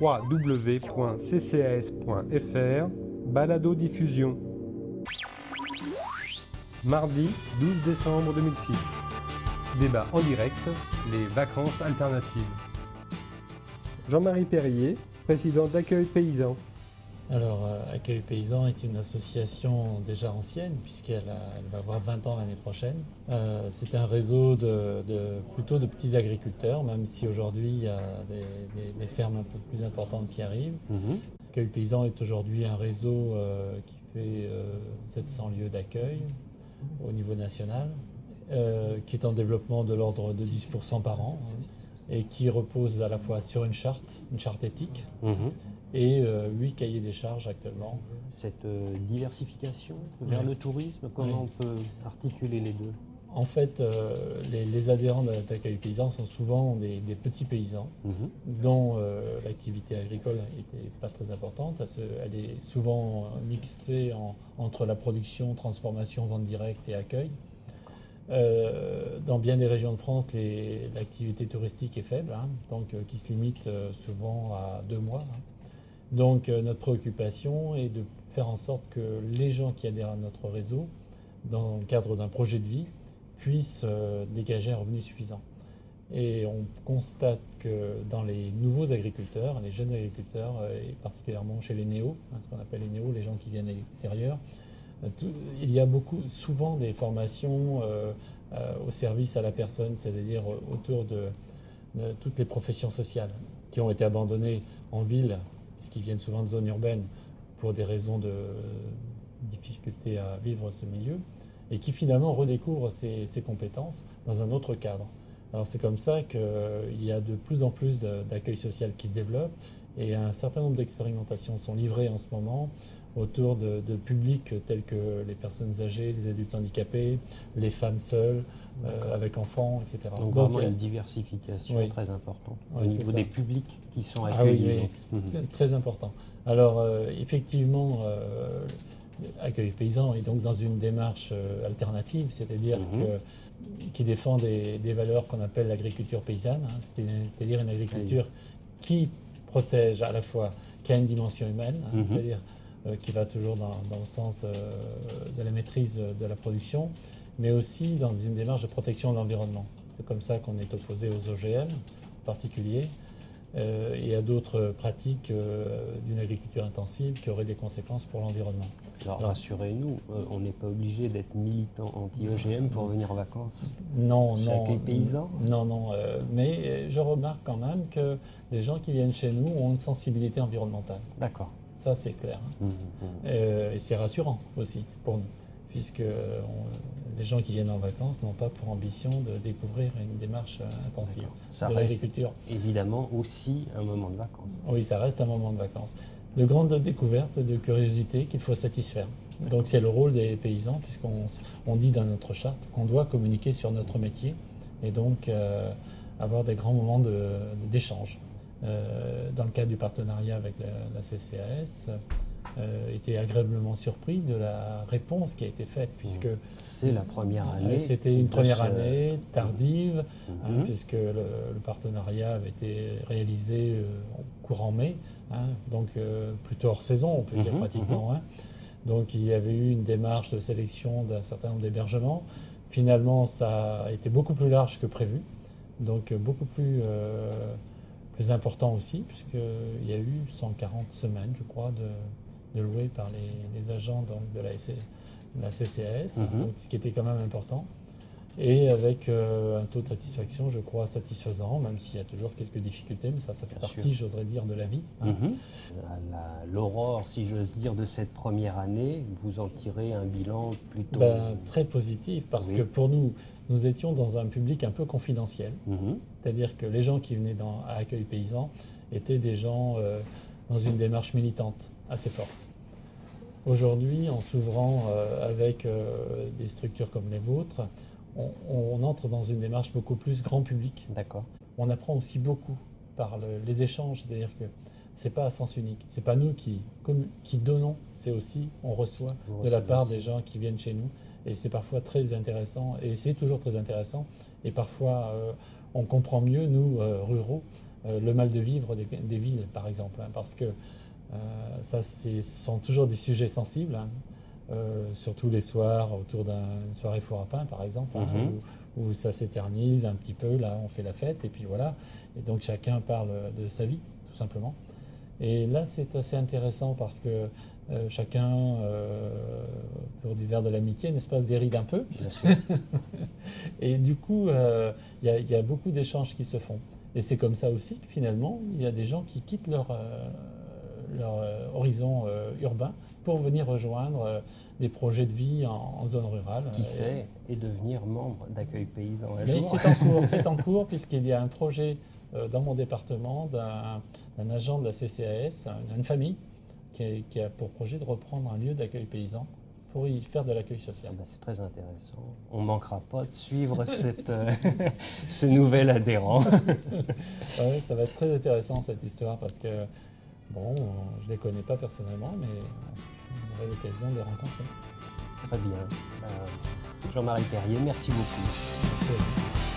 www.ccas.fr Balado diffusion. Mardi 12 décembre 2006. Débat en direct, les vacances alternatives. Jean-Marie Perrier, président d'Accueil Paysan. Alors, euh, Accueil Paysan est une association déjà ancienne, puisqu'elle va avoir 20 ans l'année prochaine. Euh, c'est un réseau de, plutôt de petits agriculteurs, même si aujourd'hui il y a des, fermes un peu plus importantes qui arrivent. Mhm. Accueil Paysan est aujourd'hui un réseau euh, qui fait 700 lieux d'accueil au niveau national, qui est en développement de l'ordre de 10% par an, hein, et qui repose à la fois sur une charte, une charte éthique, mhm et euh, huit cahiers des charges actuellement. Cette euh, diversification vers le tourisme, comment on peut articuler les deux? En fait, euh, les, adhérents d'accueil paysan sont souvent des, petits paysans mhm. dont l'activité agricole n'était pas très importante. Elle, est souvent mixée entre la production, transformation, vente directe et accueil. dans bien des régions de France, l'activité touristique est faible, hein, donc qui se limite souvent à deux mois. Hein. Donc euh, notre préoccupation est de faire en sorte que les gens qui adhèrent à notre réseau, dans le cadre d'un projet de vie, puissent euh, dégager un revenu suffisant. Et on constate que dans les nouveaux agriculteurs, les jeunes agriculteurs, euh, et particulièrement chez les néos, hein, ce qu'on appelle les néos, les gens qui viennent de l'extérieur, il y a beaucoup, souvent des formations au service à la personne, c'est-à-dire autour de, toutes les professions sociales qui ont été abandonnées en ville qui viennent souvent de zones urbaines pour des raisons de difficulté à vivre ce milieu, et qui finalement redécouvrent ces, compétences dans un autre cadre. Alors c'est comme ça qu'il y a de plus en plus d'accueil social qui se développe, et un certain nombre d'expérimentations sont livrées en ce moment autour de, publics tels que les personnes âgées, les adultes handicapés, les femmes seules, euh, avec enfants, etc. Donc, vraiment une diversification très importante au niveau des publics qui sont ah accueillis. oui, mhm. Très important. Alors euh, effectivement, euh, Accueil Paysan est donc dans une démarche alternative, c'est-à-dire mhm. que, qui défend des, valeurs qu'on appelle l'agriculture paysanne, hein. c'est-à-dire une agriculture qui protège à la fois, qui a une dimension humaine, hein, mhm. c'est-à-dire euh, qui va toujours dans, le sens euh, de la maîtrise de la production, mais aussi dans une démarche de protection de l'environnement. C'est comme ça qu'on est opposé aux OGM en particulier euh, et à d'autres pratiques d'une agriculture intensive qui auraient des conséquences pour l'environnement. Alors, rassurez-nous, on n'est pas obligé d'être militant anti-OGM pour venir en vacances Non, non. paysan Non, non. mais je remarque quand même que les gens qui viennent chez nous ont une sensibilité environnementale. D'accord. Ça, c'est clair. Mmh, mmh, mmh. Euh, et c'est rassurant aussi pour nous, puisque les gens qui viennent en vacances n'ont pas pour ambition de découvrir une démarche euh, intensive ça de l'agriculture. Évidemment aussi un moment de vacances. Oui, ça reste un moment de vacances. De grandes découvertes, de curiosité qu'il faut satisfaire. Donc c'est le rôle des paysans, puisqu'on dit dans notre charte qu'on doit communiquer sur notre métier et donc euh, avoir des grands moments d'échange. Euh, dans le cadre du partenariat avec la, CCAS, euh, était agréablement surpris de la réponse qui a été faite, puisque c'est la première année. C'était une première année tardive, hein, mhm. puisque le, partenariat avait été réalisé euh, courant mai, hein, donc plutôt hors saison, on peut dire pratiquement. Hein. Donc il y avait eu une démarche de sélection d'un certain nombre d'hébergements. Finalement, ça a été beaucoup plus large que prévu, donc beaucoup plus plus important aussi, puisqu'il y a eu 140 semaines, je crois, de, de loués par les, agents donc, de la, la CCAS, mhm. ce qui était quand même important. Et avec euh, un taux de satisfaction, je crois, satisfaisant, même s'il y a toujours quelques difficultés, mais ça, ça fait partie, j'oserais dire, de la vie. Hein. Mhm. L'aurore, si j'ose dire, de cette première année, vous en tirez un bilan plutôt... Ben, très positif, parce que pour nous, nous étions dans un public un peu confidentiel. Mhm. C'est-à-dire que les gens qui venaient dans, à Accueil Paysan étaient des gens euh, dans une démarche militante assez forte. Aujourd'hui, en s'ouvrant euh, avec euh, des structures comme les vôtres, on, entre dans une démarche beaucoup plus grand public. D'accord. On apprend aussi beaucoup par les échanges, c'est-à-dire que c'est pas à sens unique. C'est pas nous qui, qui donnons, c'est aussi on reçoit de la part des gens qui viennent chez nous. Et c'est parfois très intéressant, et c'est toujours très intéressant. Et parfois, on comprend mieux, nous, ruraux, le mal de vivre des, villes, par exemple. Hein, parce que ça, ce sont toujours des sujets sensibles. Hein. Surtout les soirs autour d'une soirée four à pain, par exemple, hein, mhm. où, ça s'éternise un petit peu, là on fait la fête, et puis voilà. Et donc chacun parle de sa vie, tout simplement. Et là c'est assez intéressant parce que euh, chacun, euh, autour du verre de l'amitié, n'est-ce pas, se déride un peu. et du coup, euh, il y, a beaucoup d'échanges qui se font. Et c'est comme ça aussi que finalement, il y a des gens qui quittent leur, leur horizon urbain pour venir rejoindre des projets de vie en, zone rurale. Qui sait, et devenir membre d'accueil paysan un Mais c'est en cours, c'est en cours, puisqu'il y a un projet dans mon département d'un agent de la CCAS, une famille qui a, pour projet de reprendre un lieu d'accueil paysan pour y faire de l'accueil social. Ah bah, c'est très intéressant. On ne manquera pas de suivre cette, euh, ce nouvel adhérent. ouais, ça va être très intéressant cette histoire parce que, bon, je ne les connais pas personnellement, mais on aurait l'occasion de les rencontrer. Très bien. Euh, Jean-Marie Perrier, merci beaucoup. Merci à vous.